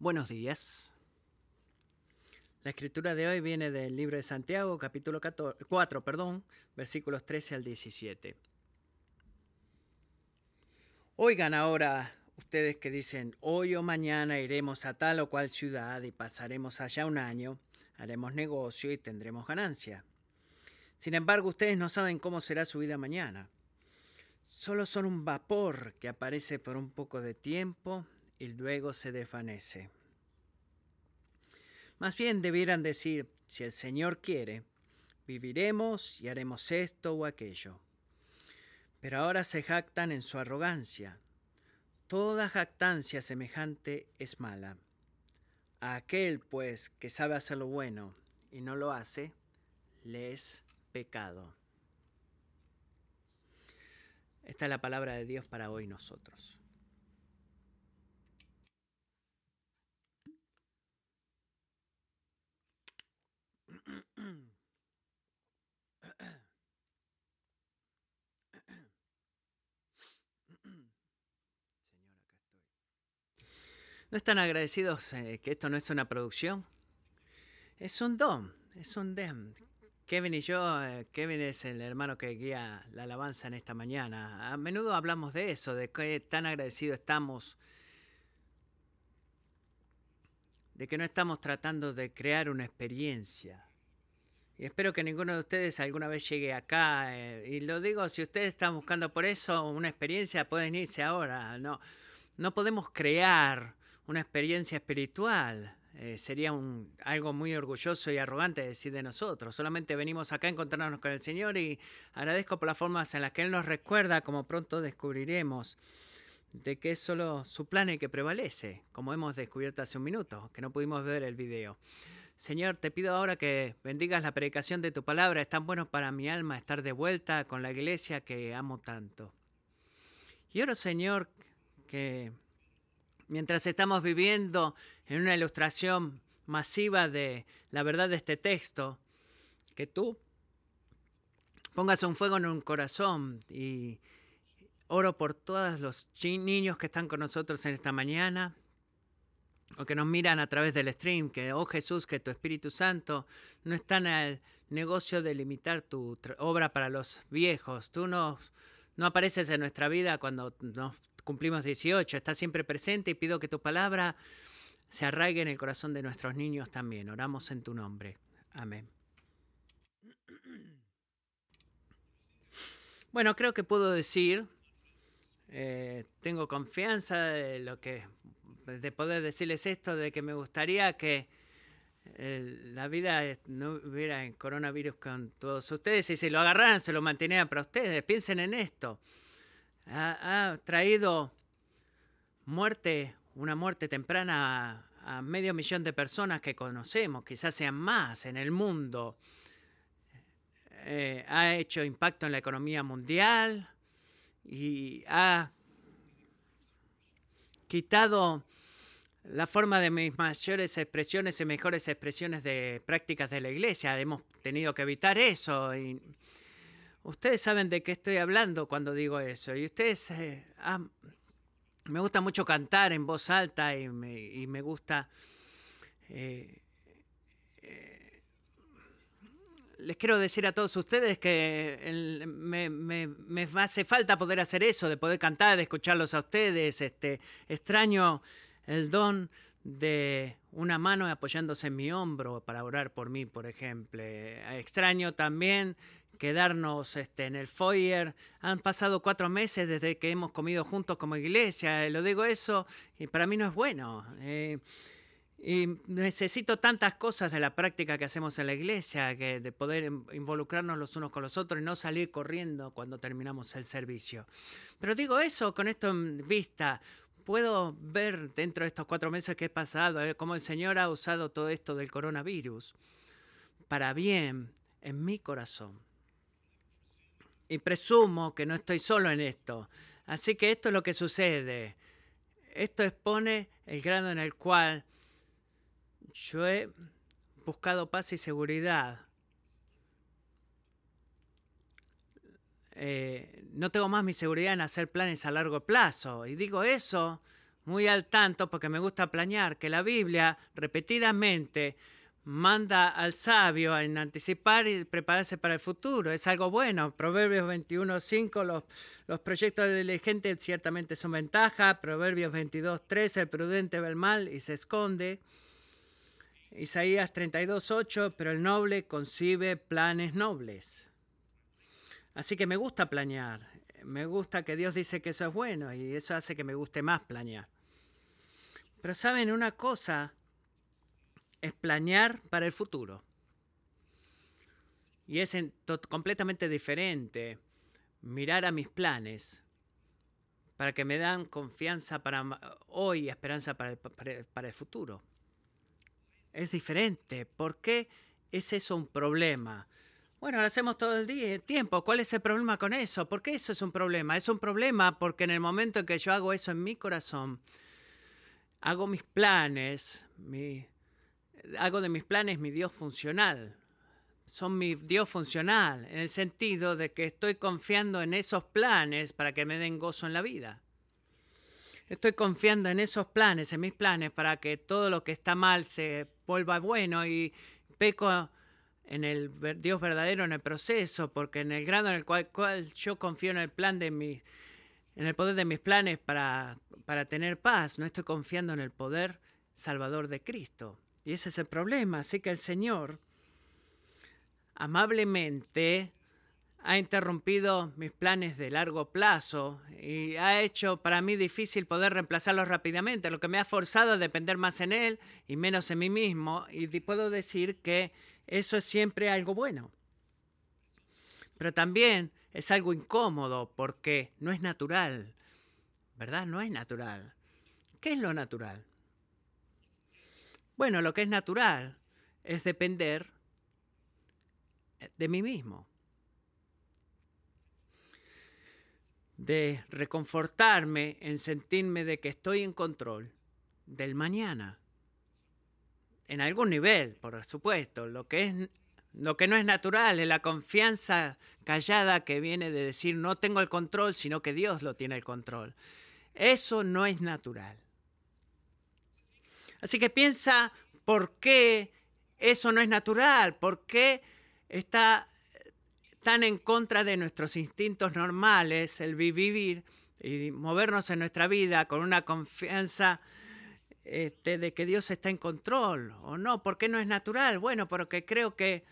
Buenos días. La escritura de hoy viene del libro de Santiago, capítulo 4, perdón, versículos 13 al 17. Oigan ahora ustedes que dicen, hoy o mañana iremos a tal o cual ciudad y pasaremos allá un año, haremos negocio y tendremos ganancia. Sin embargo, ustedes no saben cómo será su vida mañana. Solo son un vapor que aparece por un poco de tiempo y luego se desvanece. Más bien debieran decir, si el Señor quiere, viviremos y haremos esto o aquello. Pero ahora se jactan en su arrogancia. Toda jactancia semejante es mala. A aquel, pues, que sabe hacer lo bueno y no lo hace, le es pecado. Esta es la palabra de Dios para hoy nosotros. ¿No están agradecidos eh, que esto no es una producción? Es un don, es un don. Kevin y yo, eh, Kevin es el hermano que guía la alabanza en esta mañana. A menudo hablamos de eso, de qué tan agradecidos estamos, de que no estamos tratando de crear una experiencia. Y espero que ninguno de ustedes alguna vez llegue acá. Eh, y lo digo, si ustedes están buscando por eso una experiencia, pueden irse ahora. No, no podemos crear una experiencia espiritual. Eh, sería algo muy orgulloso y arrogante decir de nosotros. Solamente venimos acá a encontrarnos con el Señor y agradezco por las formas en las que Él nos recuerda, como pronto descubriremos, de que es solo su plan el que prevalece, como hemos descubierto hace un minuto, que no pudimos ver el video. Señor, te pido ahora que bendigas la predicación de tu palabra. Es tan bueno para mi alma estar de vuelta con la iglesia que amo tanto. Y oro, Señor, que mientras estamos viviendo en una ilustración masiva de la verdad de este texto, que tú pongas un fuego en un corazón y oro por todos los niños que están con nosotros en esta mañana o que nos miran a través del stream, que, oh Jesús, que tu Espíritu Santo no está en el negocio de limitar tu obra para los viejos. Tú no, apareces en nuestra vida cuando nos cumplimos 18, está siempre presente y pido que tu palabra se arraigue en el corazón de nuestros niños también. Oramos en tu nombre. Amén. Bueno, creo que puedo decir, eh, tengo confianza de lo que, de poder decirles esto, de que me gustaría que eh, la vida no hubiera en coronavirus con todos ustedes y si lo agarraran se lo mantenían para ustedes. Piensen en esto ha, traído muerte, una muerte temprana a, medio millón de personas que conocemos, quizás sean más en el mundo. Eh, ha hecho impacto en la economía mundial y ha quitado la forma de mis mayores expresiones y mejores expresiones de prácticas de la iglesia. Hemos tenido que evitar eso. Y Ustedes saben de qué estoy hablando cuando digo eso. Y ustedes... Eh, me gusta mucho cantar en voz alta y me, gusta... Eh, eh, les quiero decir a todos ustedes que me, me, hace falta poder hacer eso, de poder cantar, de escucharlos a ustedes. Este, extraño el don de una mano apoyándose en mi hombro para orar por mí, por ejemplo. Extraño también quedarnos este, en el foyer. Han pasado cuatro meses desde que hemos comido juntos como iglesia. Lo digo eso y para mí no es bueno. Eh, y necesito tantas cosas de la práctica que hacemos en la iglesia, que de poder involucrarnos los unos con los otros y no salir corriendo cuando terminamos el servicio. Pero digo eso con esto en vista. Puedo ver dentro de estos cuatro meses que he pasado eh, cómo el Señor ha usado todo esto del coronavirus para bien en mi corazón y presumo que no estoy solo en esto. Así que esto es lo que sucede. Esto expone el grado en el cual yo he buscado paz y seguridad. Eh, no tengo más mi seguridad en hacer planes a largo plazo. Y digo eso muy al tanto porque me gusta planear que la Biblia repetidamente manda al sabio en anticipar y prepararse para el futuro. Es algo bueno. Proverbios 21.5, los, los proyectos del gente ciertamente son ventaja. Proverbios 22.3, el prudente ve el mal y se esconde. Isaías 32.8, pero el noble concibe planes nobles. Así que me gusta planear. Me gusta que Dios dice que eso es bueno y eso hace que me guste más planear. Pero saben una cosa, es planear para el futuro. Y es completamente diferente mirar a mis planes para que me dan confianza para hoy y esperanza para el, futuro. Es diferente. ¿Por qué es eso un problema? Bueno, lo hacemos todo el día, tiempo. ¿Cuál es el problema con eso? ¿Por qué eso es un problema? Es un problema porque en el momento en que yo hago eso en mi corazón, hago mis planes, mi, hago de mis planes mi Dios funcional. Son mi Dios funcional, en el sentido de que estoy confiando en esos planes para que me den gozo en la vida. Estoy confiando en esos planes, en mis planes, para que todo lo que está mal se vuelva bueno y peco en el Dios verdadero en el proceso, porque en el grado en el cual, yo confío en el plan de mi, en el poder de mis planes para, para tener paz, no estoy confiando en el poder salvador de Cristo. Y ese es el problema. Así que el Señor amablemente ha interrumpido mis planes de largo plazo y ha hecho para mí difícil poder reemplazarlos rápidamente, lo que me ha forzado a depender más en Él y menos en mí mismo. Y puedo decir que eso es siempre algo bueno. Pero también es algo incómodo porque no es natural, ¿verdad? No es natural. ¿Qué es lo natural? Bueno, lo que es natural es depender de mí mismo. De reconfortarme en sentirme de que estoy en control del mañana. En algún nivel, por supuesto. Lo que, es, lo que no es natural es la confianza callada que viene de decir no tengo el control, sino que Dios lo tiene el control. Eso no es natural. Así que piensa por qué eso no es natural, por qué está tan en contra de nuestros instintos normales el vivir y movernos en nuestra vida con una confianza este, de que Dios está en control o no. ¿Por qué no es natural? Bueno, porque creo que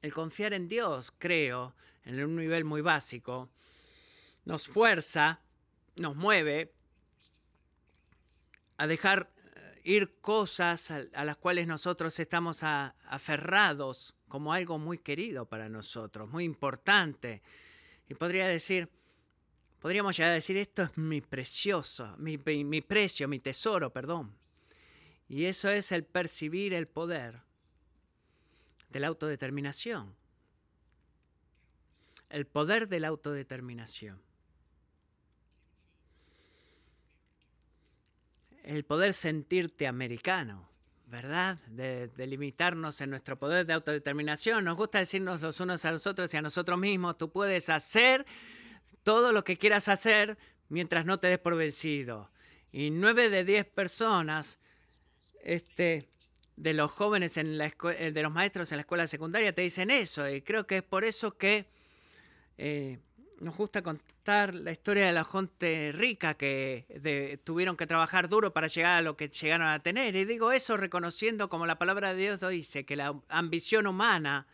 el confiar en Dios, creo, en un nivel muy básico, nos fuerza, nos mueve a dejar ir cosas a, las cuales nosotros estamos aferrados como algo muy querido para nosotros, muy importante. Y podría decir, podríamos llegar a decir, esto es mi precioso, mi, precio, mi tesoro, perdón. Y eso es el percibir el poder de la autodeterminación. El poder de la autodeterminación. el poder sentirte americano, ¿verdad? De, limitarnos en nuestro poder de autodeterminación. Nos gusta decirnos los unos a los otros y a nosotros mismos, tú puedes hacer todo lo que quieras hacer mientras no te des por vencido. Y nueve de diez personas este, de los jóvenes, en la eh, de los maestros en la escuela secundaria te dicen eso. Y creo que es por eso que... Eh, nos gusta contar la historia de la gente rica que tuvieron que trabajar duro para llegar a lo que llegaron a tener. Y digo eso reconociendo, como la palabra de Dios dice, que la ambición humana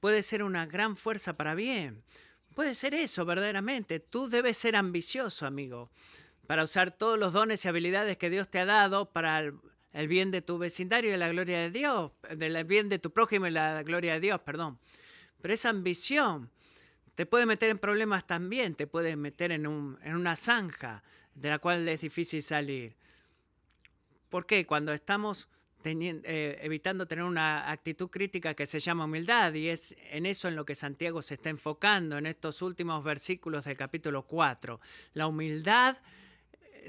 puede ser una gran fuerza para bien. Puede ser eso, verdaderamente. Tú debes ser ambicioso, amigo, para usar todos los dones y habilidades que Dios te ha dado para el, bien de tu vecindario y la gloria de Dios, del bien de tu prójimo y la gloria de Dios, perdón. Pero esa ambición te puede meter en problemas también, te puede meter en, una zanja de la cual es difícil salir. ¿Por qué? Cuando estamos eh, evitando tener una actitud crítica que se llama humildad y es en eso en lo que Santiago se está enfocando en estos últimos versículos del capítulo 4. La humildad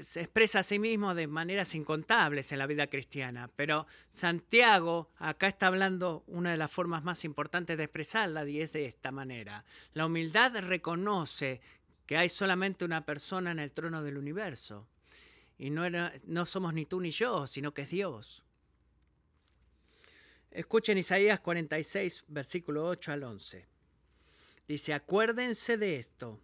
se expresa a sí mismo de maneras incontables en la vida cristiana, pero Santiago acá está hablando una de las formas más importantes de expresarla y es de esta manera. La humildad reconoce que hay solamente una persona en el trono del universo Y no, no somos ni tú ni yo, sino que es Dios. Escuchen Isaías 46, versículo 8 al 11. Dice, acuérdense de esto.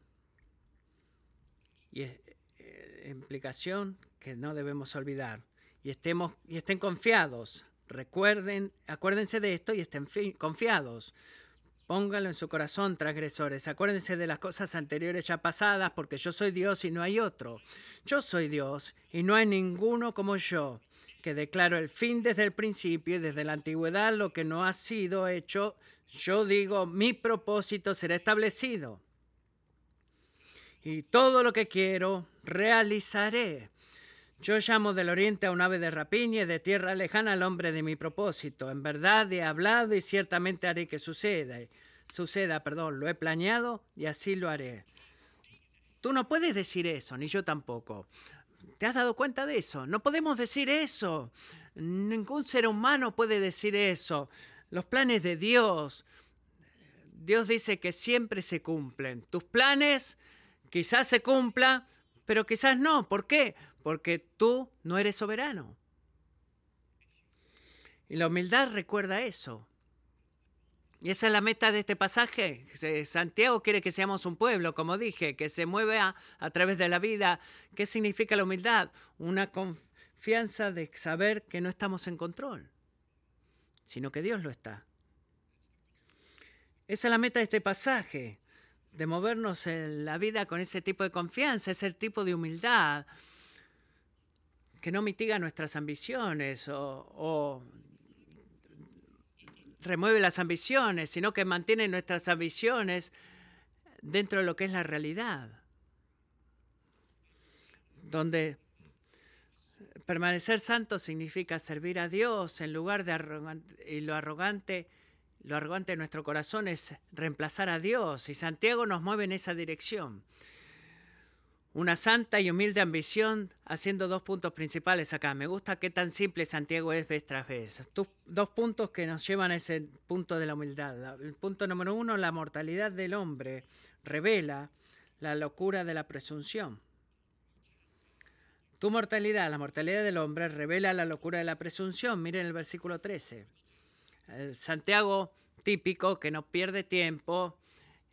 Y es, eh, implicación que no debemos olvidar. Y, estemos, y estén confiados. Recuerden, acuérdense de esto y estén confiados. Pónganlo en su corazón, transgresores. Acuérdense de las cosas anteriores ya pasadas, porque yo soy Dios y no hay otro. Yo soy Dios y no hay ninguno como yo, que declaro el fin desde el principio y desde la antigüedad lo que no ha sido hecho. Yo digo, mi propósito será establecido. Y todo lo que quiero, realizaré. Yo llamo del oriente a un ave de rapiña y de tierra lejana al hombre de mi propósito. En verdad he hablado y ciertamente haré que suceda. Suceda, perdón, lo he planeado y así lo haré. Tú no puedes decir eso, ni yo tampoco. ¿Te has dado cuenta de eso? No podemos decir eso. Ningún ser humano puede decir eso. Los planes de Dios. Dios dice que siempre se cumplen. Tus planes quizás se cumplan, pero quizás no. ¿Por qué? porque tú no eres soberano. Y la humildad recuerda eso. Y esa es la meta de este pasaje. Santiago quiere que seamos un pueblo, como dije, que se mueve a, través de la vida. ¿Qué significa la humildad? Una confianza de saber que no estamos en control, sino que Dios lo está. Esa es la meta de este pasaje, de movernos en la vida con ese tipo de confianza, ese tipo de humildad que no mitiga nuestras ambiciones o, remueve las ambiciones, sino que mantiene nuestras ambiciones dentro de lo que es la realidad. Donde permanecer santo significa servir a Dios en lugar de arrogante, y lo arrogante, lo arrogante de nuestro corazón es reemplazar a Dios y Santiago nos mueve en esa dirección una santa y humilde ambición, haciendo dos puntos principales acá. Me gusta qué tan simple Santiago es vez tras vez. Dos puntos que nos llevan a ese punto de la humildad. El punto número uno, la mortalidad del hombre revela la locura de la presunción. Tu mortalidad, la mortalidad del hombre, revela la locura de la presunción. Miren el versículo 13. El Santiago típico que no pierde tiempo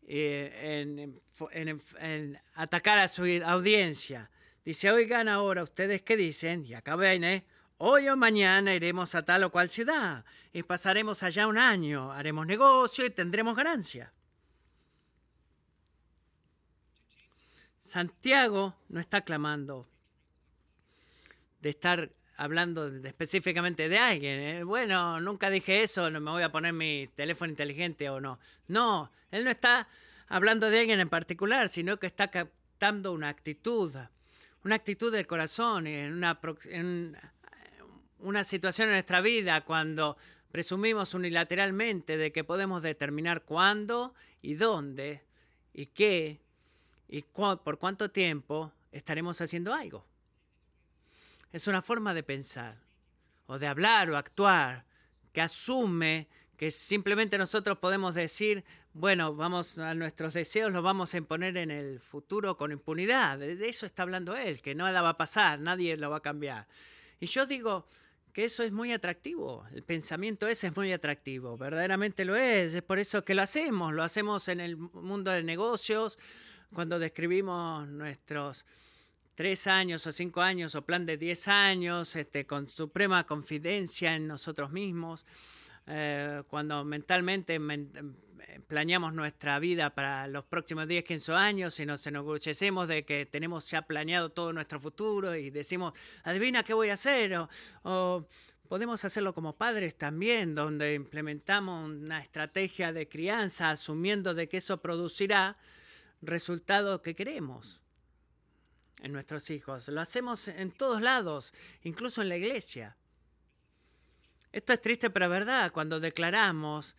eh, en, atacar a su audiencia. Dice, oigan ahora ustedes qué dicen, y acá ven, hoy o mañana iremos a tal o cual ciudad y pasaremos allá un año, haremos negocio y tendremos ganancia. Santiago no está clamando de estar hablando específicamente de alguien. ¿eh? Bueno, nunca dije eso, no me voy a poner mi teléfono inteligente o no. No, él no está hablando de alguien en particular, sino que está captando una actitud, una actitud del corazón en una, en una situación en nuestra vida cuando presumimos unilateralmente de que podemos determinar cuándo y dónde y qué y por cuánto tiempo estaremos haciendo algo. Es una forma de pensar, o de hablar o actuar, que asume que simplemente nosotros podemos decir, bueno, vamos a nuestros deseos los vamos a imponer en el futuro con impunidad. De eso está hablando él, que nada va a pasar, nadie lo va a cambiar. Y yo digo que eso es muy atractivo, el pensamiento ese es muy atractivo, verdaderamente lo es, es por eso que lo hacemos, lo hacemos en el mundo de negocios, cuando describimos nuestros tres años o cinco años o plan de diez años, este, con suprema confidencia en nosotros mismos, eh, cuando mentalmente planeamos nuestra vida para los próximos 10, 15 años y nos enorgullecemos de que tenemos ya planeado todo nuestro futuro y decimos, adivina qué voy a hacer, o podemos hacerlo como padres también, donde implementamos una estrategia de crianza asumiendo de que eso producirá resultados que queremos en nuestros hijos. Lo hacemos en todos lados, incluso en la iglesia. Esto es triste pero verdad cuando declaramos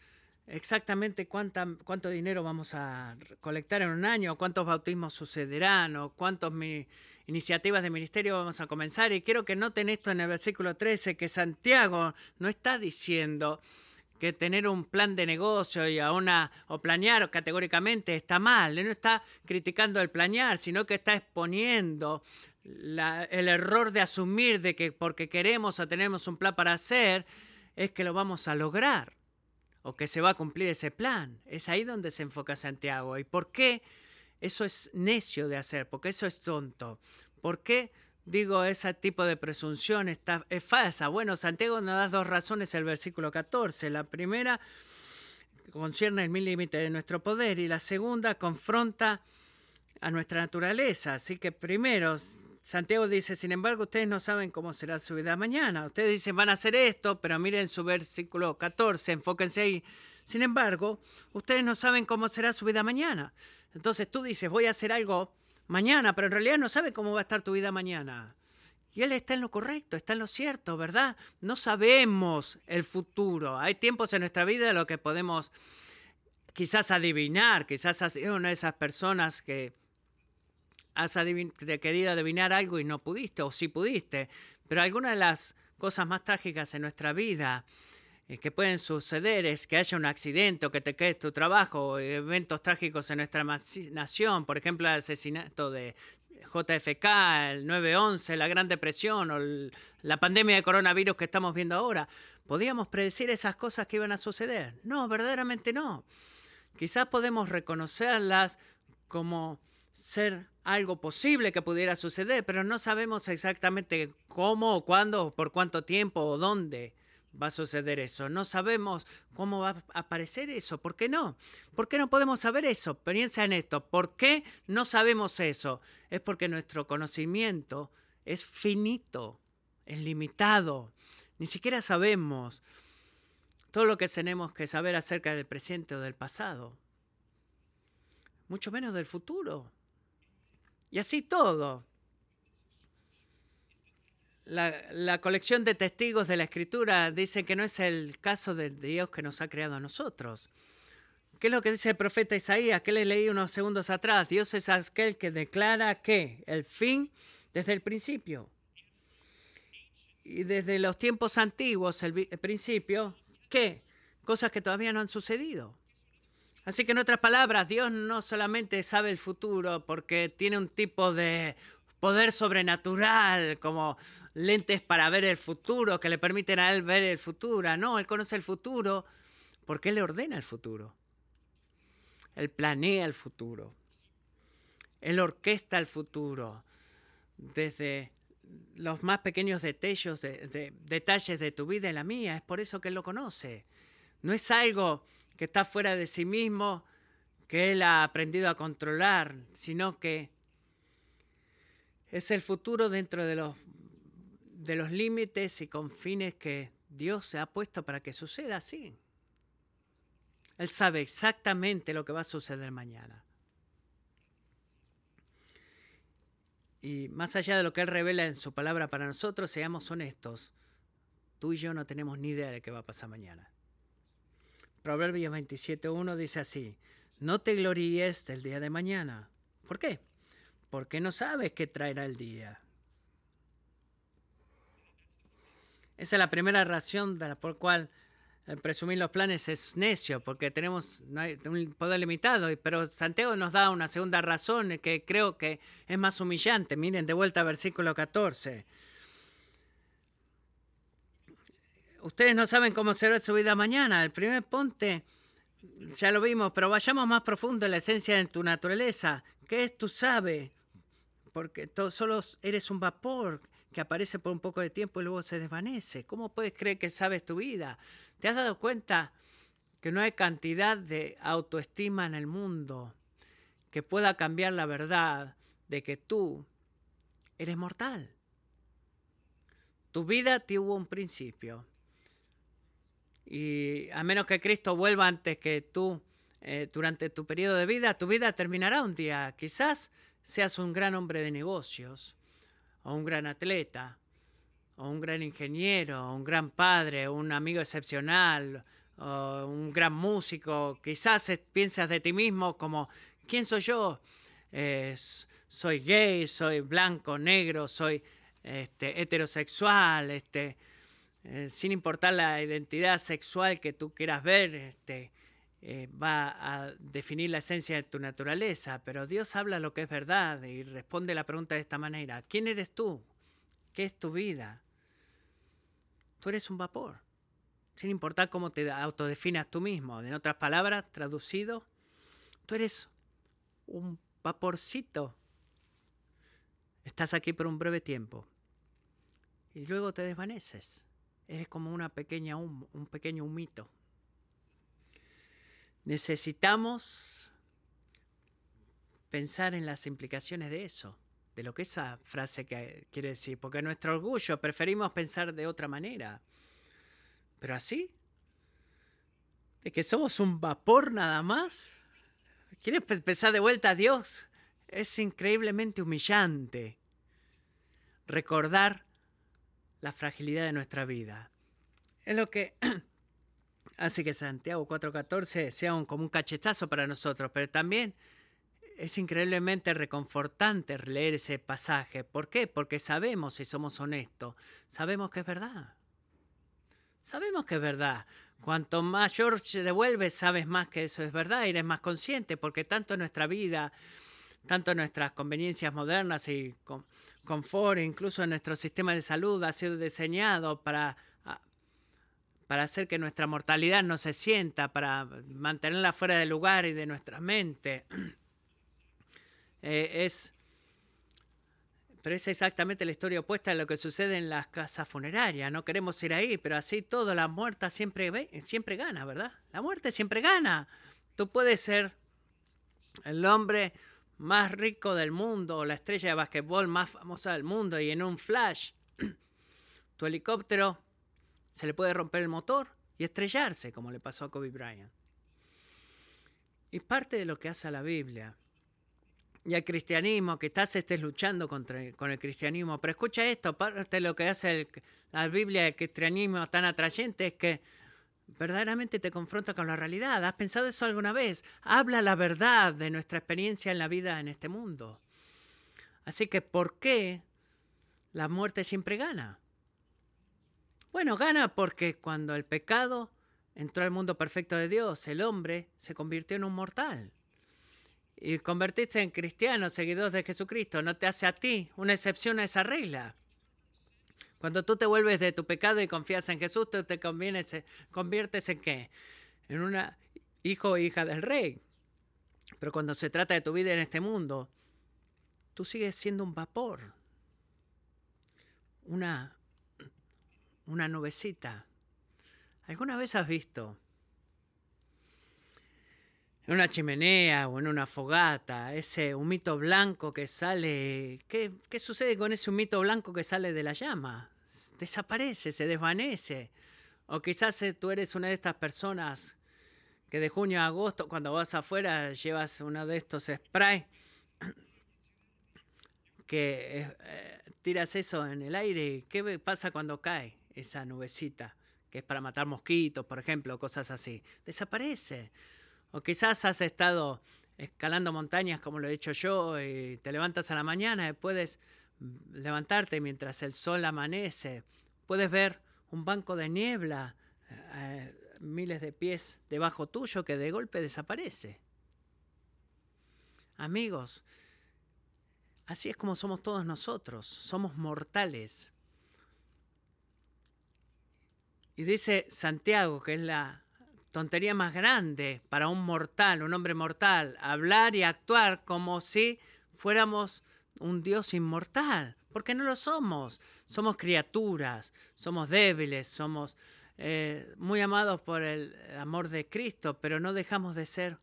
exactamente cuánta, cuánto dinero vamos a colectar en un año, cuántos bautismos sucederán o cuántas iniciativas de ministerio vamos a comenzar. Y quiero que noten esto en el versículo 13, que Santiago no está diciendo que tener un plan de negocio y a una, o planear categóricamente está mal. Él no está criticando el planear, sino que está exponiendo el error de asumir de que porque queremos o tenemos un plan para hacer, es que lo vamos a lograr o que se va a cumplir ese plan. Es ahí donde se enfoca Santiago. ¿Y por qué eso es necio de hacer? Porque eso es tonto. ¿Por qué? Digo, ese tipo de presunción está, es falsa. Bueno, Santiago nos da dos razones el versículo 14. La primera concierne el mil límite de nuestro poder y la segunda confronta a nuestra naturaleza. Así que primero, Santiago dice, sin embargo, ustedes no saben cómo será su vida mañana. Ustedes dicen, van a hacer esto, pero miren su versículo 14, enfóquense ahí. Sin embargo, ustedes no saben cómo será su vida mañana. Entonces tú dices, voy a hacer algo mañana, pero en realidad no sabe cómo va a estar tu vida mañana. Y él está en lo correcto, está en lo cierto, ¿verdad? No sabemos el futuro. Hay tiempos en nuestra vida en los que podemos quizás adivinar, quizás has sido una de esas personas que has querido adivinar algo y no pudiste, o sí pudiste. Pero algunas de las cosas más trágicas en nuestra vida que pueden suceder es que haya un accidente o que te quedes tu trabajo, eventos trágicos en nuestra nación, por ejemplo, el asesinato de JFK, el 9-11, la Gran Depresión o la pandemia de coronavirus que estamos viendo ahora. ¿Podíamos predecir esas cosas que iban a suceder? No, verdaderamente no. Quizás podemos reconocerlas como ser algo posible que pudiera suceder, pero no sabemos exactamente cómo, cuándo, por cuánto tiempo o dónde va a suceder eso. No sabemos cómo va a aparecer eso. ¿Por qué no? ¿Por qué no podemos saber eso? Piensa en esto. ¿Por qué no sabemos eso? Es porque nuestro conocimiento es finito, es limitado. Ni siquiera sabemos todo lo que tenemos que saber acerca del presente o del pasado. Mucho menos del futuro. Y así todo la, colección de testigos de la escritura dice que no es el caso de Dios que nos ha creado a nosotros. ¿Qué es lo que dice el profeta Isaías? Que le leí unos segundos atrás. Dios es aquel que declara que el fin desde el principio. Y desde los tiempos antiguos, el, el principio, ¿qué? Cosas que todavía no han sucedido. Así que en otras palabras, Dios no solamente sabe el futuro porque tiene un tipo de poder sobrenatural, como lentes para ver el futuro, que le permiten a él ver el futuro. No, él conoce el futuro porque él le ordena el futuro. Él planea el futuro. Él orquesta el futuro desde los más pequeños detalles de, detalles de tu vida y la mía. Es por eso que él lo conoce. No es algo que está fuera de sí mismo, que él ha aprendido a controlar, sino que es el futuro dentro de los, de los límites y confines que Dios se ha puesto para que suceda así. Él sabe exactamente lo que va a suceder mañana. Y más allá de lo que Él revela en su palabra para nosotros, seamos honestos. Tú y yo no tenemos ni idea de qué va a pasar mañana. Proverbios 27.1 dice así, no te gloríes del día de mañana. ¿Por qué? Porque no sabes qué traerá el día. Esa es la primera razón por la cual presumir los planes es necio, porque tenemos un poder limitado. Pero Santiago nos da una segunda razón que creo que es más humillante. Miren de vuelta versículo 14. Ustedes no saben cómo será su vida mañana. El primer ponte, ya lo vimos, pero vayamos más profundo en la esencia de tu naturaleza. ¿Qué es tu sabe? Porque solo eres un vapor que aparece por un poco de tiempo y luego se desvanece. ¿Cómo puedes creer que sabes tu vida? ¿Te has dado cuenta que no hay cantidad de autoestima en el mundo que pueda cambiar la verdad de que tú eres mortal? Tu vida tuvo un principio. Y a menos que Cristo vuelva antes que tú, eh, durante tu periodo de vida, tu vida terminará un día. Quizás seas un gran hombre de negocios, o un gran atleta, o un gran ingeniero, o un gran padre, o un amigo excepcional, o un gran músico, quizás piensas de ti mismo como, ¿quién soy yo? soy gay, soy blanco, negro, soy este, heterosexual, este, eh, sin importar la identidad sexual que tú quieras ver, este, eh, va a definir la esencia de tu naturaleza, pero Dios habla lo que es verdad y responde la pregunta de esta manera. ¿Quién eres tú? ¿Qué es tu vida? Tú eres un vapor, sin importar cómo te autodefinas tú mismo. En otras palabras, traducido, tú eres un vaporcito. Estás aquí por un breve tiempo y luego te desvaneces. Eres como una pequeña un pequeño humito. Necesitamos pensar en las implicaciones de eso, de lo que esa frase quiere decir, porque nuestro orgullo preferimos pensar de otra manera. Pero así, de que somos un vapor nada más. ¿Quieres pensar de vuelta a Dios? Es increíblemente humillante recordar la fragilidad de nuestra vida. Es lo que hace que Santiago 4.14 sea un, como un cachetazo para nosotros, pero también es increíblemente reconfortante leer ese pasaje. ¿Por qué? Porque sabemos, si somos honestos, sabemos que es verdad. Sabemos que es verdad. Cuanto mayor se devuelve, sabes más que eso es verdad eres más consciente, porque tanto nuestra vida, tanto nuestras conveniencias modernas y confort, incluso nuestro sistema de salud ha sido diseñado para para hacer que nuestra mortalidad no se sienta, para mantenerla fuera del lugar y de nuestra mente. Eh, es, pero es exactamente la historia opuesta a lo que sucede en las casas funerarias. No queremos ir ahí, pero así todo, la muerte siempre, siempre gana, ¿verdad? La muerte siempre gana. Tú puedes ser el hombre más rico del mundo o la estrella de basquetbol más famosa del mundo y en un flash tu helicóptero se le puede romper el motor y estrellarse, como le pasó a Kobe Bryant. Y parte de lo que hace la Biblia y el cristianismo, que estás estés luchando contra, con el cristianismo, pero escucha esto, parte de lo que hace la Biblia y el cristianismo tan atrayente es que verdaderamente te confronta con la realidad. ¿Has pensado eso alguna vez? Habla la verdad de nuestra experiencia en la vida en este mundo. Así que, ¿por qué la muerte siempre gana? Bueno, gana porque cuando el pecado entró al mundo perfecto de Dios, el hombre se convirtió en un mortal. Y convertirse en cristiano, seguidor de Jesucristo, no te hace a ti una excepción a esa regla. Cuando tú te vuelves de tu pecado y confías en Jesús, tú te conviertes en qué? En una hijo o hija del rey. Pero cuando se trata de tu vida en este mundo, tú sigues siendo un vapor, una una nubecita. ¿Alguna vez has visto en una chimenea o en una fogata ese humito blanco que sale? ¿Qué, qué sucede con ese humito blanco que sale de la llama? Desaparece, se desvanece. O quizás eh, tú eres una de estas personas que de junio a agosto, cuando vas afuera, llevas uno de estos sprays que eh, eh, tiras eso en el aire. ¿Qué pasa cuando cae? Esa nubecita, que es para matar mosquitos, por ejemplo, cosas así, desaparece. O quizás has estado escalando montañas como lo he hecho yo y te levantas a la mañana y puedes levantarte mientras el sol amanece. Puedes ver un banco de niebla eh, miles de pies debajo tuyo que de golpe desaparece. Amigos, así es como somos todos nosotros, somos mortales. Y dice Santiago, que es la tontería más grande para un mortal, un hombre mortal, hablar y actuar como si fuéramos un Dios inmortal, porque no lo somos. Somos criaturas, somos débiles, somos eh, muy amados por el amor de Cristo, pero no dejamos de ser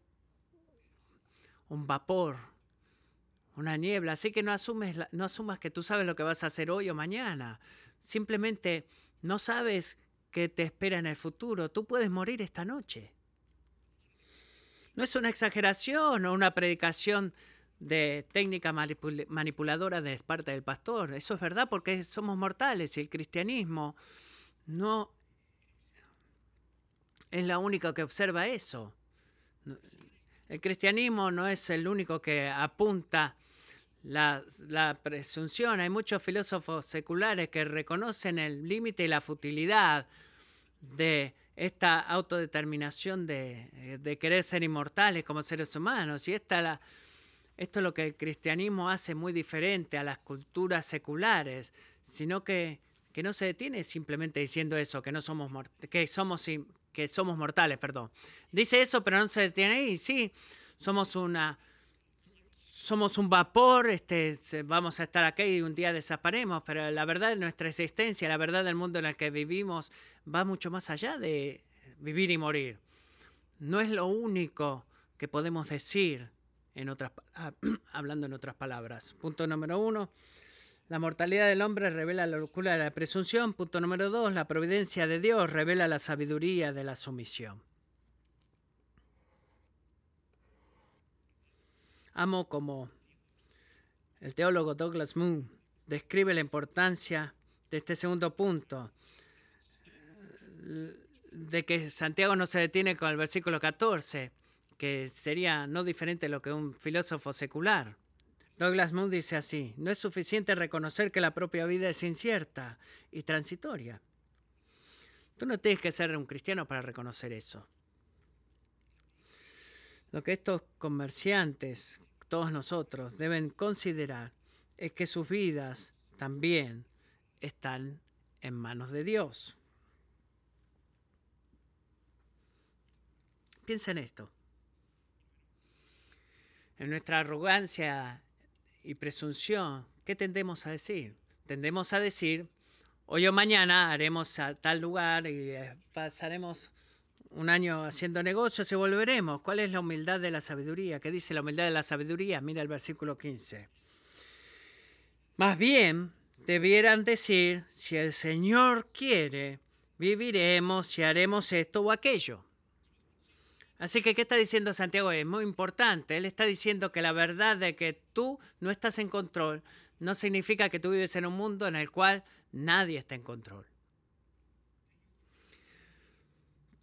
un vapor, una niebla. Así que no, asumes, no asumas que tú sabes lo que vas a hacer hoy o mañana. Simplemente no sabes que te espera en el futuro. Tú puedes morir esta noche. No es una exageración o una predicación de técnica manipuladora de parte del pastor. Eso es verdad porque somos mortales y el cristianismo no es la única que observa eso. El cristianismo no es el único que apunta la, la presunción. Hay muchos filósofos seculares que reconocen el límite y la futilidad de esta autodeterminación de, de, querer ser inmortales como seres humanos. Y esta la, esto es lo que el cristianismo hace muy diferente a las culturas seculares, sino que, que no se detiene simplemente diciendo eso, que no somos que somos que somos mortales, perdón. Dice eso, pero no se detiene ahí. Sí, somos una somos un vapor, este, vamos a estar aquí y un día desaparemos, pero la verdad de nuestra existencia, la verdad del mundo en el que vivimos, va mucho más allá de vivir y morir. No es lo único que podemos decir, en otras, hablando en otras palabras. Punto número uno, la mortalidad del hombre revela la locura de la presunción. Punto número dos, la providencia de Dios revela la sabiduría de la sumisión. Amo como el teólogo Douglas Moon describe la importancia de este segundo punto, de que Santiago no se detiene con el versículo 14, que sería no diferente a lo que un filósofo secular. Douglas Moon dice así, no es suficiente reconocer que la propia vida es incierta y transitoria. Tú no tienes que ser un cristiano para reconocer eso. Lo que estos comerciantes todos nosotros deben considerar es que sus vidas también están en manos de Dios. Piensa en esto. En nuestra arrogancia y presunción, ¿qué tendemos a decir? Tendemos a decir, hoy o mañana haremos a tal lugar y eh, pasaremos un año haciendo negocios y volveremos. ¿Cuál es la humildad de la sabiduría? ¿Qué dice la humildad de la sabiduría? Mira el versículo 15. Más bien, debieran decir, si el Señor quiere, viviremos y haremos esto o aquello. Así que, ¿qué está diciendo Santiago? Es muy importante. Él está diciendo que la verdad de que tú no estás en control no significa que tú vives en un mundo en el cual nadie está en control.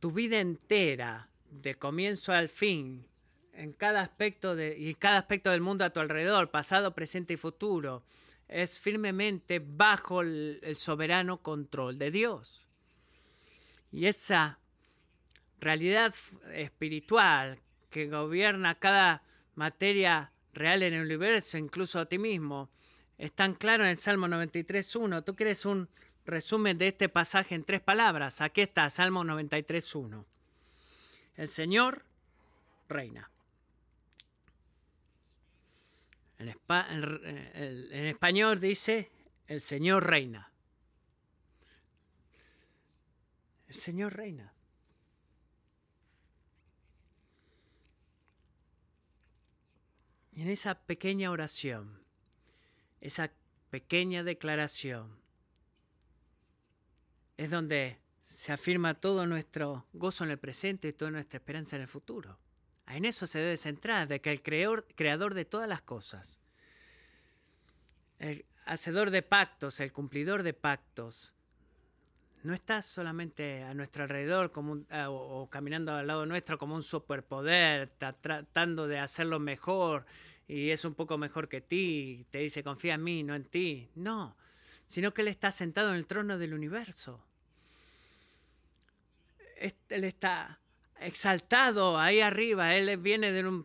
Tu vida entera, de comienzo al fin, en cada aspecto de, y cada aspecto del mundo a tu alrededor, pasado, presente y futuro, es firmemente bajo el, soberano control de Dios. Y esa realidad espiritual que gobierna cada materia real en el universo, incluso a ti mismo, es tan claro en el Salmo 93.1. Tú quieres un resumen de este pasaje en tres palabras. Aquí está, Salmo 93.1. El Señor reina. En, en, español dice, el Señor reina. El Señor reina. Y en esa pequeña oración, esa pequeña declaración, es donde se afirma todo nuestro gozo en el presente y toda nuestra esperanza en el futuro. En eso se debe centrar, de que el creador, creador de todas las cosas, el hacedor de pactos, el cumplidor de pactos, no está solamente a nuestro alrededor como o, caminando al lado nuestro como un superpoder, está tratando de hacerlo mejor y es un poco mejor que ti, te dice confía en mí, no en ti. No, sino que Él está sentado en el trono del universo. Él está exaltado ahí arriba, Él viene de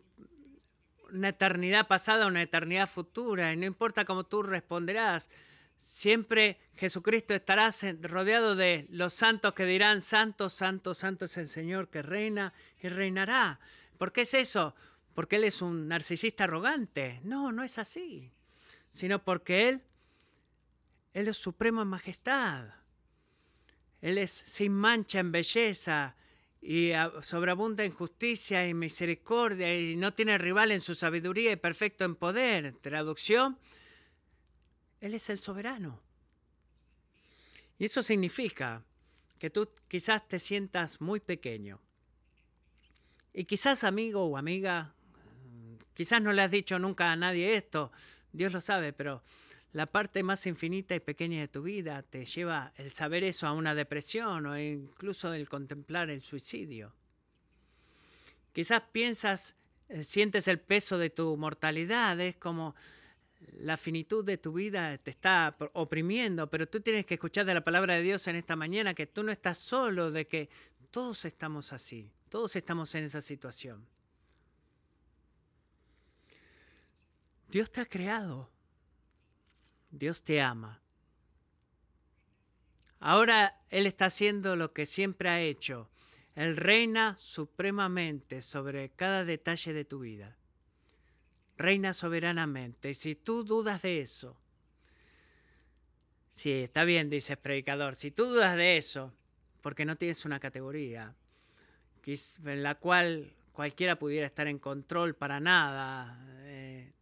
una eternidad pasada una eternidad futura, y no importa cómo tú responderás, siempre Jesucristo estará rodeado de los santos que dirán, santo, santo, santo es el Señor que reina y reinará. ¿Por qué es eso? ¿Porque Él es un narcisista arrogante? No, no es así, sino porque Él él es supremo en majestad. Él es sin mancha en belleza y sobreabunda en justicia y misericordia y no tiene rival en su sabiduría y perfecto en poder. Traducción, Él es el soberano. Y eso significa que tú quizás te sientas muy pequeño. Y quizás amigo o amiga, quizás no le has dicho nunca a nadie esto, Dios lo sabe, pero la parte más infinita y pequeña de tu vida te lleva el saber eso a una depresión o incluso el contemplar el suicidio. Quizás piensas, eh, sientes el peso de tu mortalidad, es como la finitud de tu vida te está oprimiendo, pero tú tienes que escuchar de la palabra de Dios en esta mañana que tú no estás solo, de que todos estamos así, todos estamos en esa situación. Dios te ha creado, Dios te ama. Ahora Él está haciendo lo que siempre ha hecho. Él reina supremamente sobre cada detalle de tu vida reina soberanamente. Y si tú dudas de eso, sí, está bien, dice el predicador, si tú dudas de eso, porque no tienes una categoría en la cual cualquiera pudiera estar en control para nada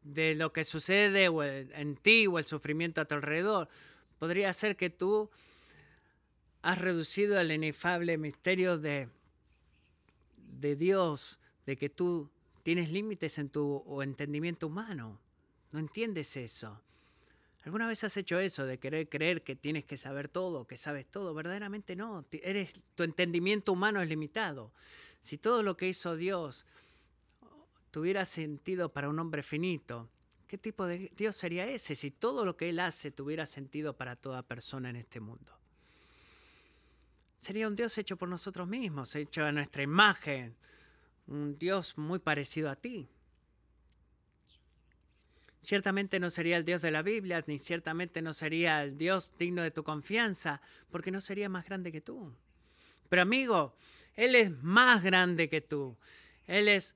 de lo que sucede en ti o el sufrimiento a tu alrededor, podría ser que tú has reducido el inefable misterio de, de Dios, de que tú Tienes límites en tu entendimiento humano. No entiendes eso. ¿Alguna vez has hecho eso de querer creer que tienes que saber todo, que sabes todo? Verdaderamente no. Eres, tu entendimiento humano es limitado. Si todo lo que hizo Dios tuviera sentido para un hombre finito, ¿qué tipo de Dios sería ese si todo lo que Él hace tuviera sentido para toda persona en este mundo? Sería un Dios hecho por nosotros mismos, hecho a nuestra imagen, un Dios muy parecido a ti. Ciertamente no sería el Dios de la Biblia, ni ciertamente no sería el Dios digno de tu confianza, porque no sería más grande que tú. Pero amigo, Él es más grande que tú. Él es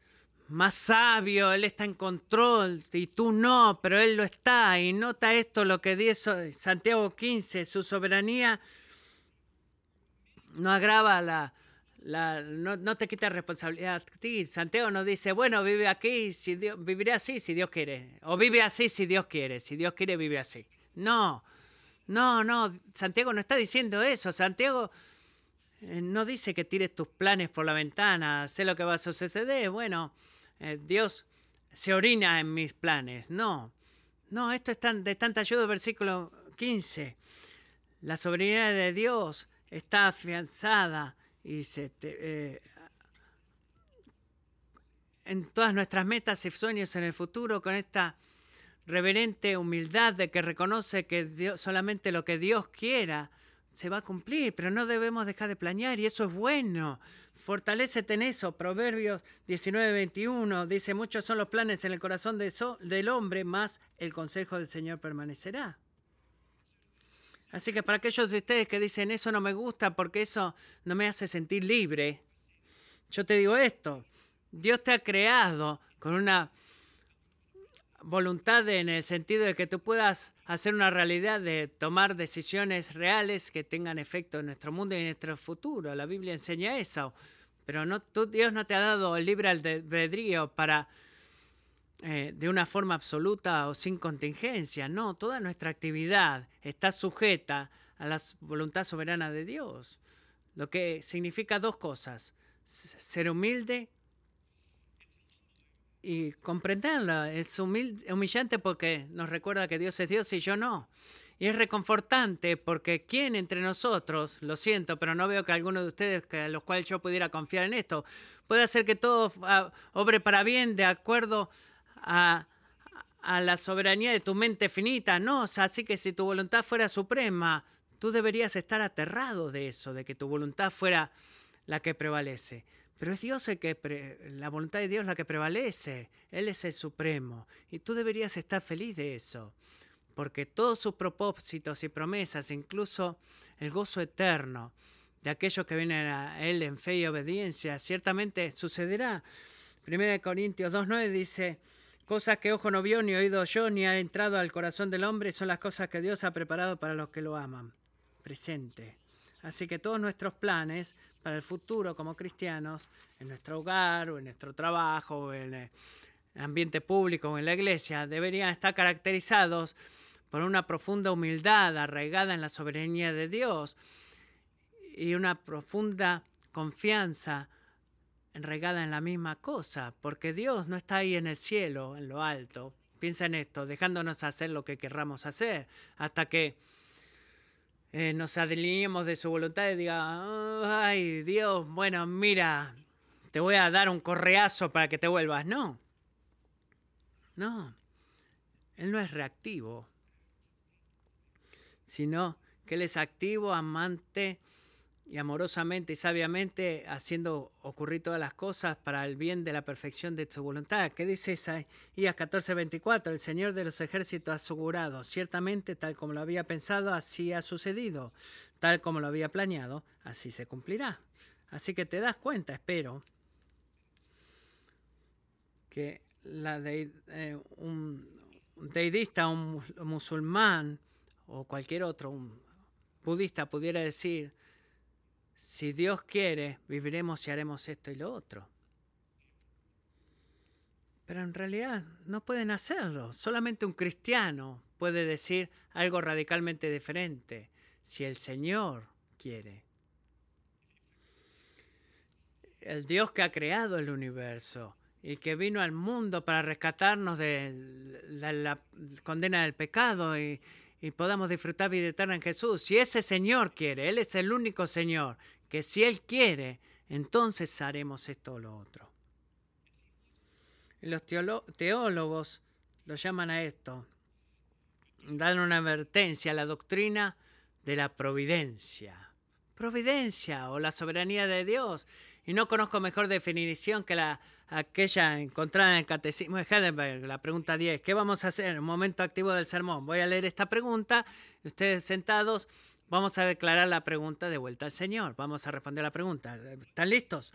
más sabio, Él está en control y tú no, pero Él lo está. Y nota esto lo que dice Santiago 15, su soberanía no agrava la, no, te quita responsabilidad a ti. Santiago nos dice, bueno, vive aquí, si Dios, viviré así si Dios quiere. O vive así si Dios quiere. Si Dios quiere, vive así. No, no, no. Santiago no está diciendo eso. Santiago eh, no dice que tires tus planes por la ventana, sé lo que va a suceder. Bueno, eh, Dios se orina en mis planes. No, no, esto es de tanta ayuda, versículo 15. La soberanía de Dios está afianzada y se eh, en todas nuestras metas y sueños en el futuro con esta reverente humildad de que reconoce que solamente lo que Dios quiera se va a cumplir, pero no debemos dejar de planear y eso es bueno. Fortalécete en eso. Proverbios 19, 21 dice, muchos son los planes en el corazón del hombre, más el consejo del Señor permanecerá. Así que para aquellos de ustedes que dicen eso no me gusta porque eso no me hace sentir libre, yo te digo esto, Dios te ha creado con una voluntad en el sentido de que tú puedas hacer una realidad de tomar decisiones reales que tengan efecto en nuestro mundo y en nuestro futuro. La Biblia enseña eso. Pero no, Dios no te ha dado el libre albedrío para eh, de una forma absoluta o sin contingencia. No, toda nuestra actividad está sujeta a la voluntad soberana de Dios. Lo que significa dos cosas. Ser humilde y comprenderla. Es humillante porque nos recuerda que Dios es Dios y yo no. Y es reconfortante porque ¿quién entre nosotros, lo siento, pero no veo que alguno de ustedes, a los cuales yo pudiera confiar en esto, puede hacer que todo ah, obre para bien de acuerdo a, la soberanía de tu mente finita. No, así que si tu voluntad fuera suprema, tú deberías estar aterrado de eso, de que tu voluntad fuera la que prevalece. Pero es Dios el que la voluntad de Dios la que prevalece. Él es el supremo y tú deberías estar feliz de eso, porque todos sus propósitos y promesas, incluso el gozo eterno de aquellos que vienen a él en fe y obediencia, ciertamente sucederá. 1 Corintios 2:9 dice, Cosas que ojo no vio, ni oído yo, ni ha entrado al corazón del hombre, son las cosas que Dios ha preparado para los que lo aman. Presente. Así que todos nuestros planes para el futuro como cristianos, en nuestro hogar o en nuestro trabajo, o en el ambiente público o en la iglesia, deberían estar caracterizados por una profunda humildad arraigada en la soberanía de Dios y una profunda confianza enregada en la misma cosa, porque Dios no está ahí en el cielo, en lo alto. Piensa en esto, dejándonos hacer lo que querramos hacer, hasta que eh, nos alineemos de su voluntad y diga, ay Dios, bueno, mira, te voy a dar un correazo para que te vuelvas. No, no. Él no es reactivo, sino que Él es activo, amante y amorosamente y sabiamente haciendo ocurrir todas las cosas para el bien de la perfección de su voluntad. ¿Qué dice Isaías 14:24? El Señor de los ejércitos ha asegurado, ciertamente tal como lo había pensado, así ha sucedido, tal como lo había planeado, así se cumplirá. Así que te das cuenta, espero, que la de, eh, un, deidista, un musulmán o cualquier otro, un budista pudiera decir, si Dios quiere, viviremos y haremos esto y lo otro. Pero en realidad no pueden hacerlo. Solamente un cristiano puede decir algo radicalmente diferente, si el Señor quiere. El Dios que ha creado el universo y que vino al mundo para rescatarnos de la, condena del pecado y, y podamos disfrutar vida eterna en Jesús. Si ese Señor quiere, Él es el único Señor, que si Él quiere, entonces haremos esto o lo otro. Los teólogos lo llaman a esto, dan una advertencia a la doctrina de la providencia. Providencia o la soberanía de Dios. Y no conozco mejor definición que la aquella encontrada en el Catecismo de Heidelberg, la pregunta 10. ¿Qué vamos a hacer el momento activo del sermón? Voy a leer esta pregunta, ustedes sentados, vamos a declarar la pregunta de vuelta al Señor. Vamos a responder la pregunta. ¿Están listos?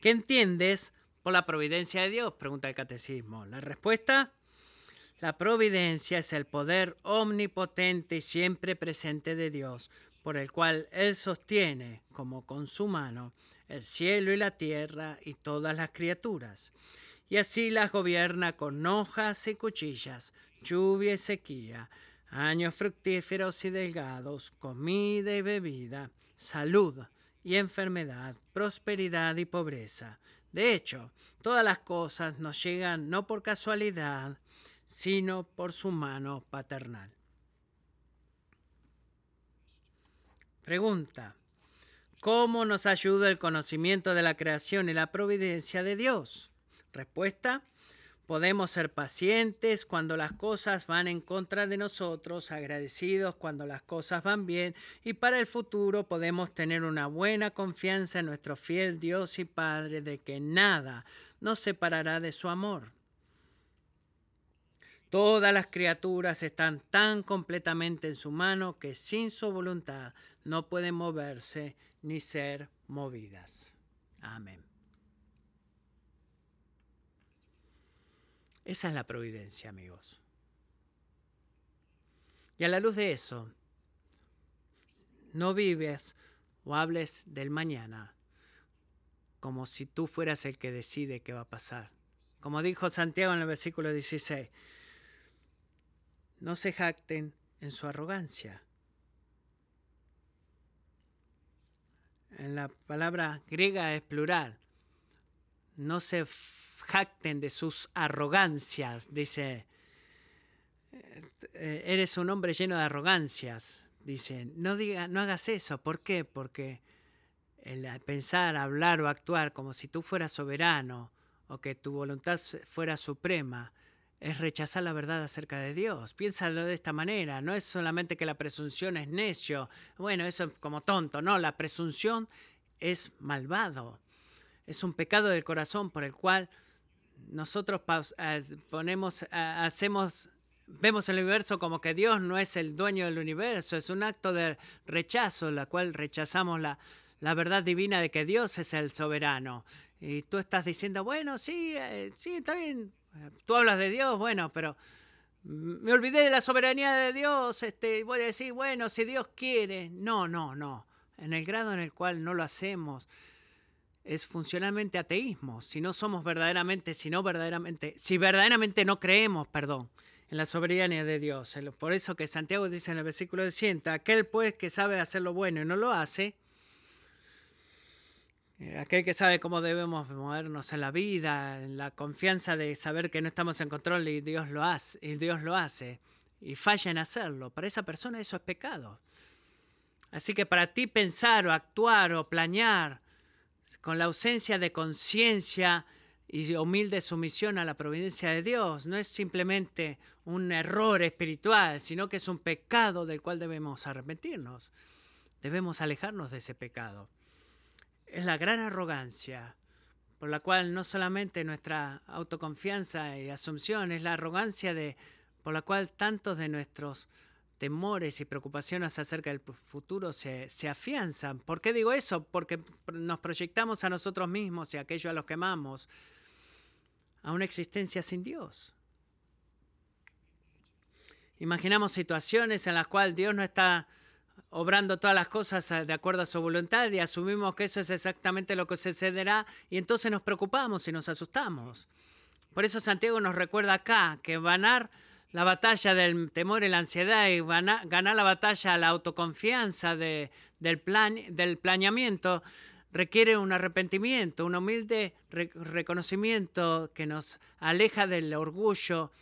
¿Qué entiendes por la providencia de Dios? Pregunta el Catecismo. La respuesta, la providencia es el poder omnipotente y siempre presente de Dios, por el cual Él sostiene, como con su mano, el cielo y la tierra y todas las criaturas. Y así las gobierna con hojas y cuchillas, lluvia y sequía, años fructíferos y delgados, comida y bebida, salud y enfermedad, prosperidad y pobreza. De hecho, todas las cosas nos llegan no por casualidad, sino por su mano paternal. Pregunta. ¿Cómo nos ayuda el conocimiento de la creación y la providencia de Dios? Respuesta. Podemos ser pacientes cuando las cosas van en contra de nosotros, agradecidos cuando las cosas van bien y para el futuro podemos tener una buena confianza en nuestro fiel Dios y Padre de que nada nos separará de su amor. Todas las criaturas están tan completamente en su mano que sin su voluntad no pueden moverse ni ser movidas. Amén. Esa es la providencia, amigos. Y a la luz de eso, no vives o hables del mañana como si tú fueras el que decide qué va a pasar. Como dijo Santiago en el versículo 16, no se jacten en su arrogancia, en la palabra griega es plural. No se jacten de sus arrogancias, dice. Eh, eres un hombre lleno de arrogancias, dice. No, diga, no hagas eso. ¿Por qué? Porque el pensar, hablar o actuar como si tú fueras soberano o que tu voluntad fuera suprema es rechazar la verdad acerca de Dios. Piénsalo de esta manera, no es solamente que la presunción es necio, bueno, eso es como tonto, no, la presunción es malvado, es un pecado del corazón por el cual nosotros eh, ponemos, eh, hacemos, vemos el universo como que Dios no es el dueño del universo, es un acto de rechazo, la cual rechazamos la, la verdad divina de que Dios es el soberano. Y tú estás diciendo, bueno, sí, eh, sí, está bien, Tú hablas de Dios, bueno, pero me olvidé de la soberanía de Dios, este, voy a decir, bueno, si Dios quiere. No, no, no. En el grado en el cual no lo hacemos es funcionalmente ateísmo. Si no somos verdaderamente, si no verdaderamente, si verdaderamente no creemos, perdón, en la soberanía de Dios. Por eso que Santiago dice en el versículo de 100, aquel pues que sabe hacer lo bueno y no lo hace, eh, aquel que sabe cómo debemos movernos en la vida, en la confianza de saber que no estamos en control y Dios lo hace, y Dios lo hace, y falla en hacerlo, para esa persona eso es pecado. Así que para ti pensar o actuar o planear con la ausencia de conciencia y humilde sumisión a la providencia de Dios. No es simplemente un error espiritual, sino que es un pecado del cual debemos arrepentirnos. Debemos alejarnos de ese pecado. Es la gran arrogancia por la cual no solamente nuestra autoconfianza y asunción, es la arrogancia de, por la cual tantos de nuestros temores y preocupaciones acerca del futuro se, se, afianzan. ¿Por qué digo eso? Porque nos proyectamos a nosotros mismos y a aquellos a los que amamos a una existencia sin Dios. Imaginamos situaciones en las cuales Dios no está obrando todas las cosas de acuerdo a su voluntad y asumimos que eso es exactamente lo que sucederá y entonces nos preocupamos y nos asustamos. Por eso Santiago nos recuerda acá que ganar la batalla del temor y la ansiedad y ganar la batalla a la autoconfianza del, plan, del planeamiento requiere un arrepentimiento, un humilde reconocimiento que nos aleja del orgullo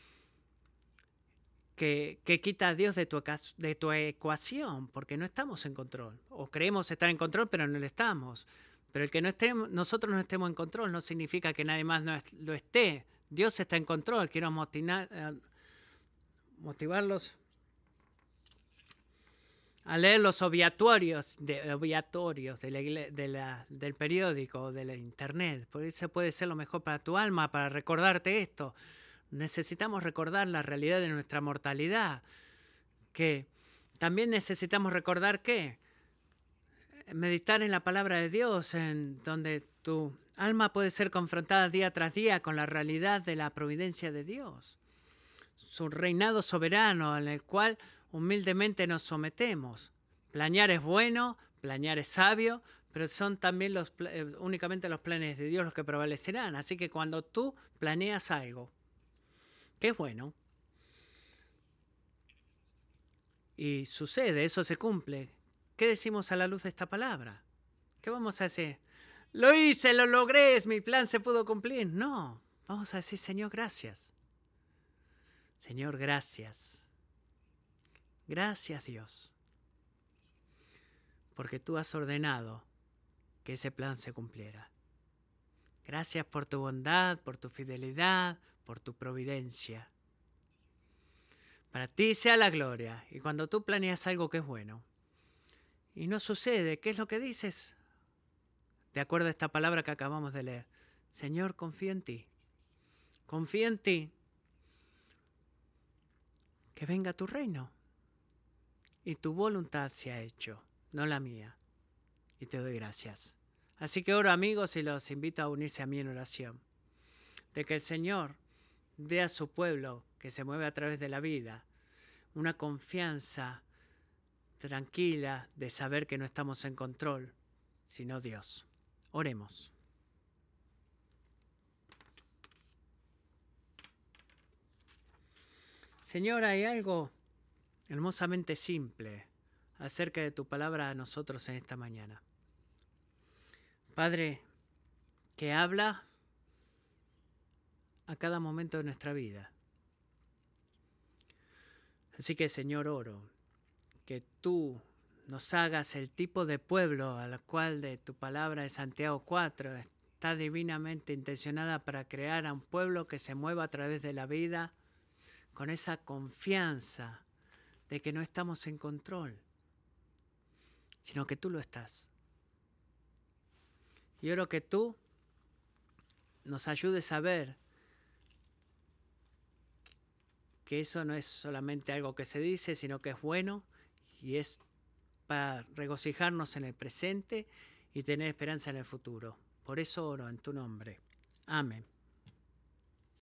que, quita a Dios de tu, de tu ecuación, porque no estamos en control. O creemos estar en control, pero no lo estamos. Pero el que no estemos, nosotros no estemos en control no significa que nadie más no lo esté. Dios está en control. Quiero eh, motivarlos a leer los obviatorios, de, obviatorios del periódico, de la internet. Por eso puede ser lo mejor para tu alma, para recordarte esto. Necesitamos recordar la realidad de nuestra mortalidad. Que también necesitamos recordar que meditar en la palabra de Dios, en donde tu alma puede ser confrontada día tras día con la realidad de la providencia de Dios. Su reinado soberano en el cual humildemente nos sometemos. Planear es bueno, planear es sabio, pero son también los, eh, únicamente los planes de Dios los que prevalecerán. Así que cuando tú planeas algo, que es bueno, y sucede, eso se cumple, ¿qué decimos a la luz de esta palabra? ¿Qué vamos a hacer? Lo hice, lo logré, mi plan se pudo cumplir. No, vamos a decir, Señor, gracias. Señor, gracias. Gracias Dios, porque tú has ordenado que ese plan se cumpliera. Gracias por tu bondad, por tu fidelidad, por tu providencia. Para ti sea la gloria. Y cuando tú planeas algo que es bueno y no sucede, ¿qué es lo que dices? De acuerdo a esta palabra que acabamos de leer. Señor, confío en ti. Confío en ti. Que venga tu reino y tu voluntad se ha hecho, no la mía. Y te doy gracias. Así que oro amigos y los invito a unirse a mí en oración. De que el Señor dé a su pueblo que se mueve a través de la vida una confianza tranquila de saber que no estamos en control, sino Dios. Oremos. Señor, hay algo hermosamente simple acerca de tu palabra a nosotros en esta mañana. Padre, que habla a cada momento de nuestra vida. Así que Señor, oro que tú nos hagas el tipo de pueblo al cual de tu palabra de Santiago 4 está divinamente intencionada para crear a un pueblo que se mueva a través de la vida con esa confianza de que no estamos en control, sino que tú lo estás. Y oro que tú nos ayudes a ver que eso no es solamente algo que se dice, sino que es bueno y es para regocijarnos en el presente y tener esperanza en el futuro. Por eso oro en tu nombre. Amén.